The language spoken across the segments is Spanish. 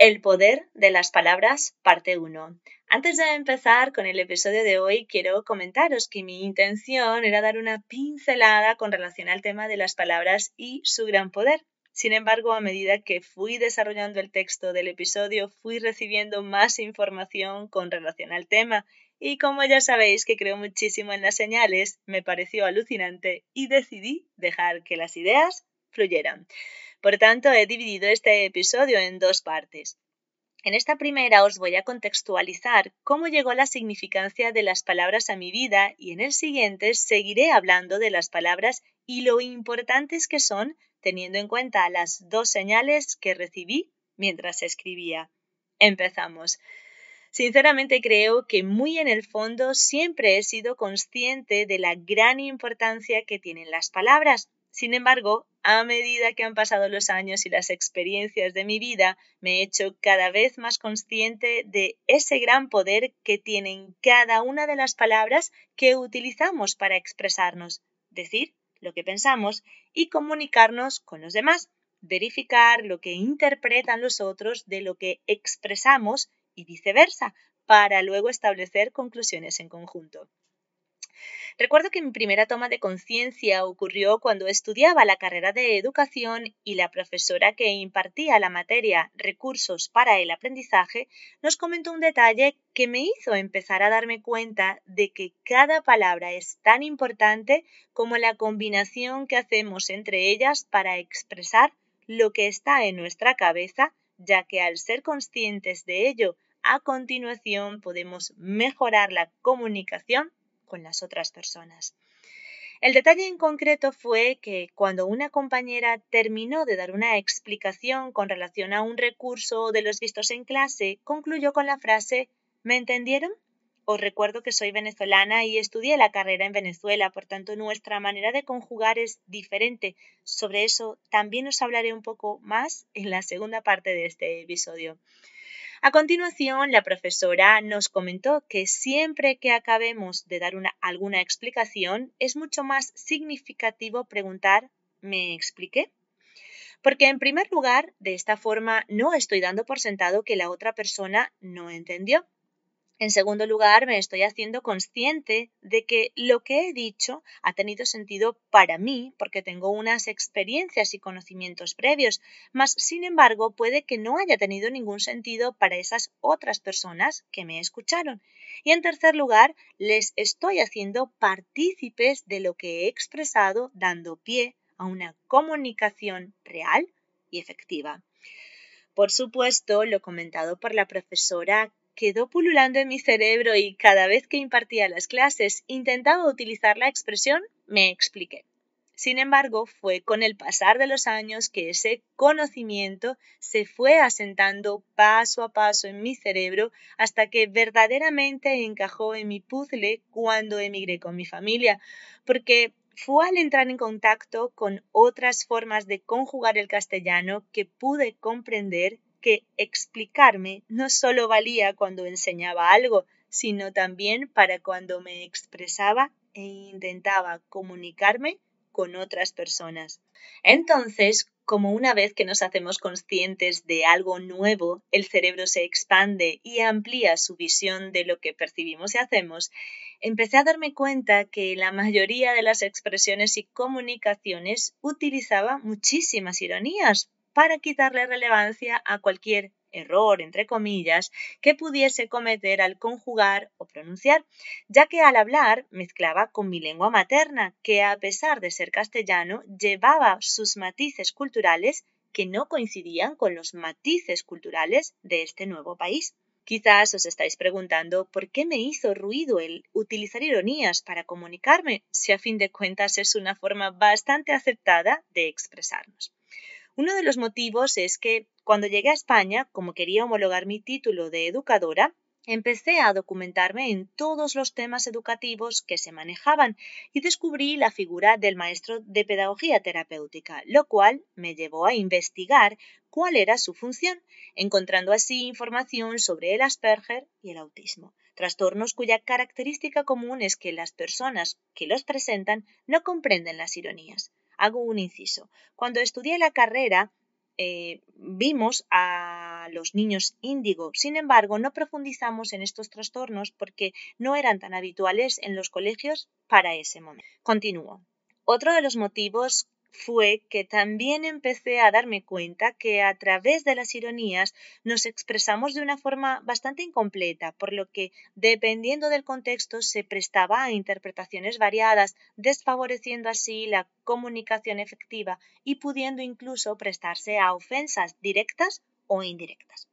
El poder de las palabras, parte 1. Antes de empezar con el episodio de hoy, quiero comentaros que mi intención era dar una pincelada con relación al tema de las palabras y su gran poder. Sin embargo, a medida que fui desarrollando el texto del episodio, fui recibiendo más información con relación al tema y como ya sabéis que creo muchísimo en las señales, me pareció alucinante y decidí dejar que las ideas fluyeran. Por tanto, he dividido este episodio en dos partes. En esta primera os voy a contextualizar cómo llegó la significancia de las palabras a mi vida y en el siguiente seguiré hablando de las palabras y lo importantes que son teniendo en cuenta las dos señales que recibí mientras escribía. Empezamos. Sinceramente creo que muy en el fondo siempre he sido consciente de la gran importancia que tienen las palabras, sin embargo, a medida que han pasado los años y las experiencias de mi vida, me he hecho cada vez más consciente de ese gran poder que tienen cada una de las palabras que utilizamos para expresarnos, decir lo que pensamos y comunicarnos con los demás, verificar lo que interpretan los otros de lo que expresamos y viceversa, para luego establecer conclusiones en conjunto. Recuerdo que mi primera toma de conciencia ocurrió cuando estudiaba la carrera de educación y la profesora que impartía la materia Recursos para el aprendizaje nos comentó un detalle que me hizo empezar a darme cuenta de que cada palabra es tan importante como la combinación que hacemos entre ellas para expresar lo que está en nuestra cabeza, ya que al ser conscientes de ello, a continuación podemos mejorar la comunicación las otras personas. El detalle en concreto fue que cuando una compañera terminó de dar una explicación con relación a un recurso de los vistos en clase, concluyó con la frase ¿Me entendieron? Os recuerdo que soy venezolana y estudié la carrera en Venezuela, por tanto nuestra manera de conjugar es diferente. Sobre eso también os hablaré un poco más en la segunda parte de este episodio. A continuación, la profesora nos comentó que siempre que acabemos de dar una, alguna explicación, es mucho más significativo preguntar ¿me expliqué? Porque en primer lugar, de esta forma no estoy dando por sentado que la otra persona no entendió. En segundo lugar, me estoy haciendo consciente de que lo que he dicho ha tenido sentido para mí porque tengo unas experiencias y conocimientos previos, mas sin embargo puede que no haya tenido ningún sentido para esas otras personas que me escucharon. Y en tercer lugar, les estoy haciendo partícipes de lo que he expresado dando pie a una comunicación real y efectiva. Por supuesto, lo comentado por la profesora quedó pululando en mi cerebro y cada vez que impartía las clases intentaba utilizar la expresión me expliqué. Sin embargo, fue con el pasar de los años que ese conocimiento se fue asentando paso a paso en mi cerebro hasta que verdaderamente encajó en mi puzzle cuando emigré con mi familia, porque fue al entrar en contacto con otras formas de conjugar el castellano que pude comprender que explicarme no solo valía cuando enseñaba algo, sino también para cuando me expresaba e intentaba comunicarme con otras personas. Entonces, como una vez que nos hacemos conscientes de algo nuevo, el cerebro se expande y amplía su visión de lo que percibimos y hacemos, empecé a darme cuenta que la mayoría de las expresiones y comunicaciones utilizaba muchísimas ironías para quitarle relevancia a cualquier error, entre comillas, que pudiese cometer al conjugar o pronunciar, ya que al hablar mezclaba con mi lengua materna, que a pesar de ser castellano, llevaba sus matices culturales que no coincidían con los matices culturales de este nuevo país. Quizás os estáis preguntando por qué me hizo ruido el utilizar ironías para comunicarme, si a fin de cuentas es una forma bastante aceptada de expresarnos. Uno de los motivos es que cuando llegué a España, como quería homologar mi título de educadora, Empecé a documentarme en todos los temas educativos que se manejaban y descubrí la figura del maestro de pedagogía terapéutica, lo cual me llevó a investigar cuál era su función, encontrando así información sobre el Asperger y el autismo, trastornos cuya característica común es que las personas que los presentan no comprenden las ironías. Hago un inciso. Cuando estudié la carrera, eh, vimos a los niños índigo. Sin embargo, no profundizamos en estos trastornos porque no eran tan habituales en los colegios para ese momento. Continúo. Otro de los motivos fue que también empecé a darme cuenta que a través de las ironías nos expresamos de una forma bastante incompleta, por lo que, dependiendo del contexto, se prestaba a interpretaciones variadas, desfavoreciendo así la comunicación efectiva y pudiendo incluso prestarse a ofensas directas o indirectas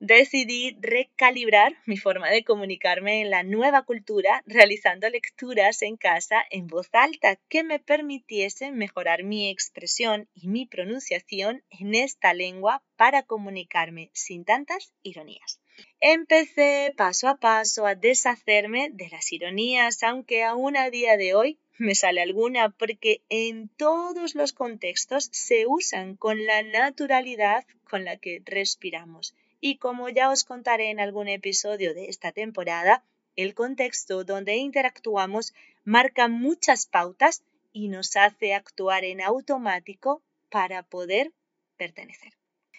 decidí recalibrar mi forma de comunicarme en la nueva cultura realizando lecturas en casa en voz alta que me permitiesen mejorar mi expresión y mi pronunciación en esta lengua para comunicarme sin tantas ironías. Empecé paso a paso a deshacerme de las ironías, aunque aún a día de hoy me sale alguna porque en todos los contextos se usan con la naturalidad con la que respiramos y como ya os contaré en algún episodio de esta temporada, el contexto donde interactuamos marca muchas pautas y nos hace actuar en automático para poder pertenecer.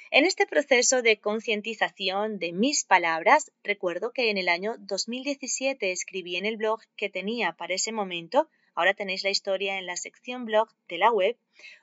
En este proceso de concientización de mis palabras, recuerdo que en el año 2017 escribí en el blog que tenía para ese momento, ahora tenéis la historia en la sección blog de la web,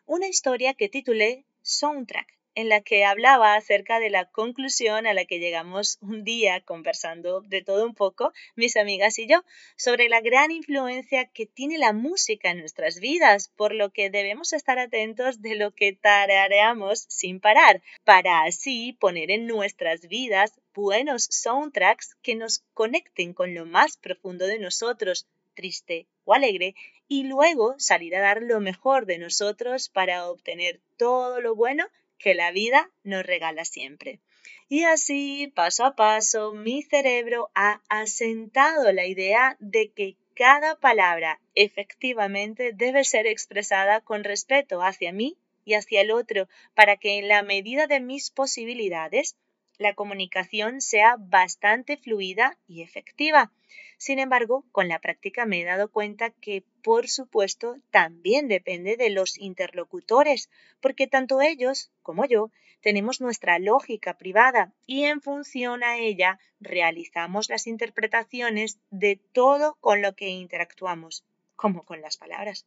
una historia que titulé Soundtrack en la que hablaba acerca de la conclusión a la que llegamos un día conversando de todo un poco, mis amigas y yo, sobre la gran influencia que tiene la música en nuestras vidas, por lo que debemos estar atentos de lo que tarareamos sin parar, para así poner en nuestras vidas buenos soundtracks que nos conecten con lo más profundo de nosotros, triste o alegre, y luego salir a dar lo mejor de nosotros para obtener todo lo bueno que la vida nos regala siempre. Y así, paso a paso, mi cerebro ha asentado la idea de que cada palabra efectivamente debe ser expresada con respeto hacia mí y hacia el otro, para que en la medida de mis posibilidades la comunicación sea bastante fluida y efectiva. Sin embargo, con la práctica me he dado cuenta que, por supuesto, también depende de los interlocutores, porque tanto ellos como yo tenemos nuestra lógica privada y en función a ella realizamos las interpretaciones de todo con lo que interactuamos, como con las palabras.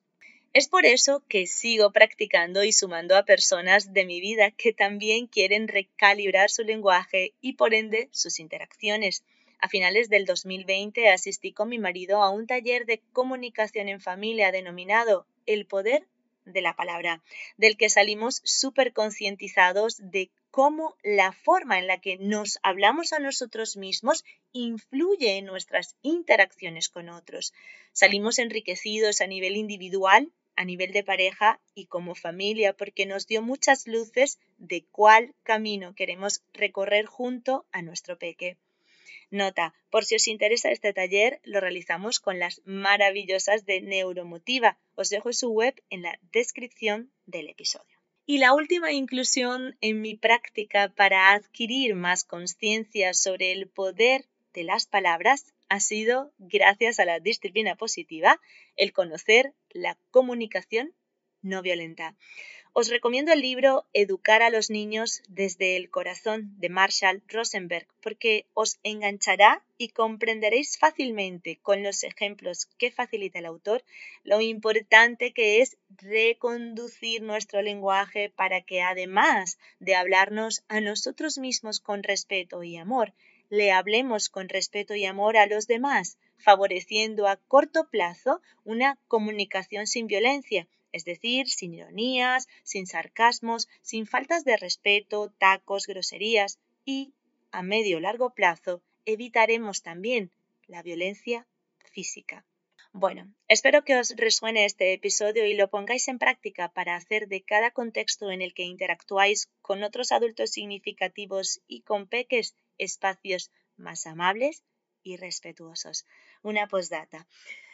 Es por eso que sigo practicando y sumando a personas de mi vida que también quieren recalibrar su lenguaje y por ende sus interacciones. A finales del 2020 asistí con mi marido a un taller de comunicación en familia denominado El poder de la palabra, del que salimos súper concientizados de cómo la forma en la que nos hablamos a nosotros mismos influye en nuestras interacciones con otros. Salimos enriquecidos a nivel individual a nivel de pareja y como familia, porque nos dio muchas luces de cuál camino queremos recorrer junto a nuestro peque. Nota, por si os interesa este taller, lo realizamos con las maravillosas de Neuromotiva. Os dejo su web en la descripción del episodio. Y la última inclusión en mi práctica para adquirir más conciencia sobre el poder de las palabras ha sido, gracias a la disciplina positiva, el conocer la comunicación no violenta. Os recomiendo el libro Educar a los niños desde el corazón de Marshall Rosenberg porque os enganchará y comprenderéis fácilmente con los ejemplos que facilita el autor lo importante que es reconducir nuestro lenguaje para que además de hablarnos a nosotros mismos con respeto y amor, le hablemos con respeto y amor a los demás, favoreciendo a corto plazo una comunicación sin violencia, es decir, sin ironías, sin sarcasmos, sin faltas de respeto, tacos, groserías y, a medio largo plazo, evitaremos también la violencia física. Bueno, espero que os resuene este episodio y lo pongáis en práctica para hacer de cada contexto en el que interactuáis con otros adultos significativos y con peques espacios más amables, y respetuosos. Una postdata.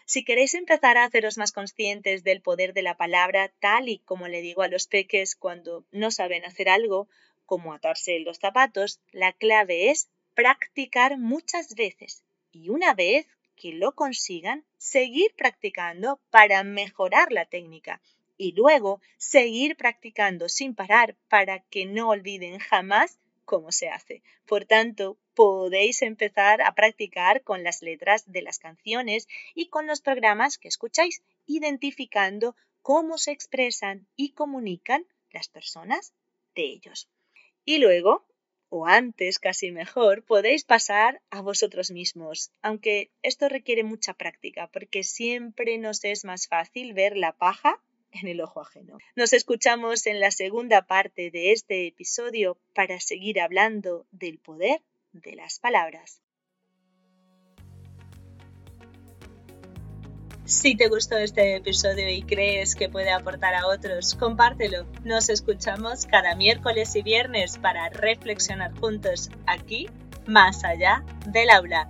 Si queréis empezar a haceros más conscientes del poder de la palabra, tal y como le digo a los peques cuando no saben hacer algo, como atarse los zapatos, la clave es practicar muchas veces y una vez que lo consigan, seguir practicando para mejorar la técnica y luego seguir practicando sin parar para que no olviden jamás cómo se hace. Por tanto, podéis empezar a practicar con las letras de las canciones y con los programas que escucháis, identificando cómo se expresan y comunican las personas de ellos. Y luego, o antes casi mejor, podéis pasar a vosotros mismos, aunque esto requiere mucha práctica, porque siempre nos es más fácil ver la paja en el ojo ajeno. Nos escuchamos en la segunda parte de este episodio para seguir hablando del poder de las palabras. Si te gustó este episodio y crees que puede aportar a otros, compártelo. Nos escuchamos cada miércoles y viernes para reflexionar juntos aquí, más allá del aula.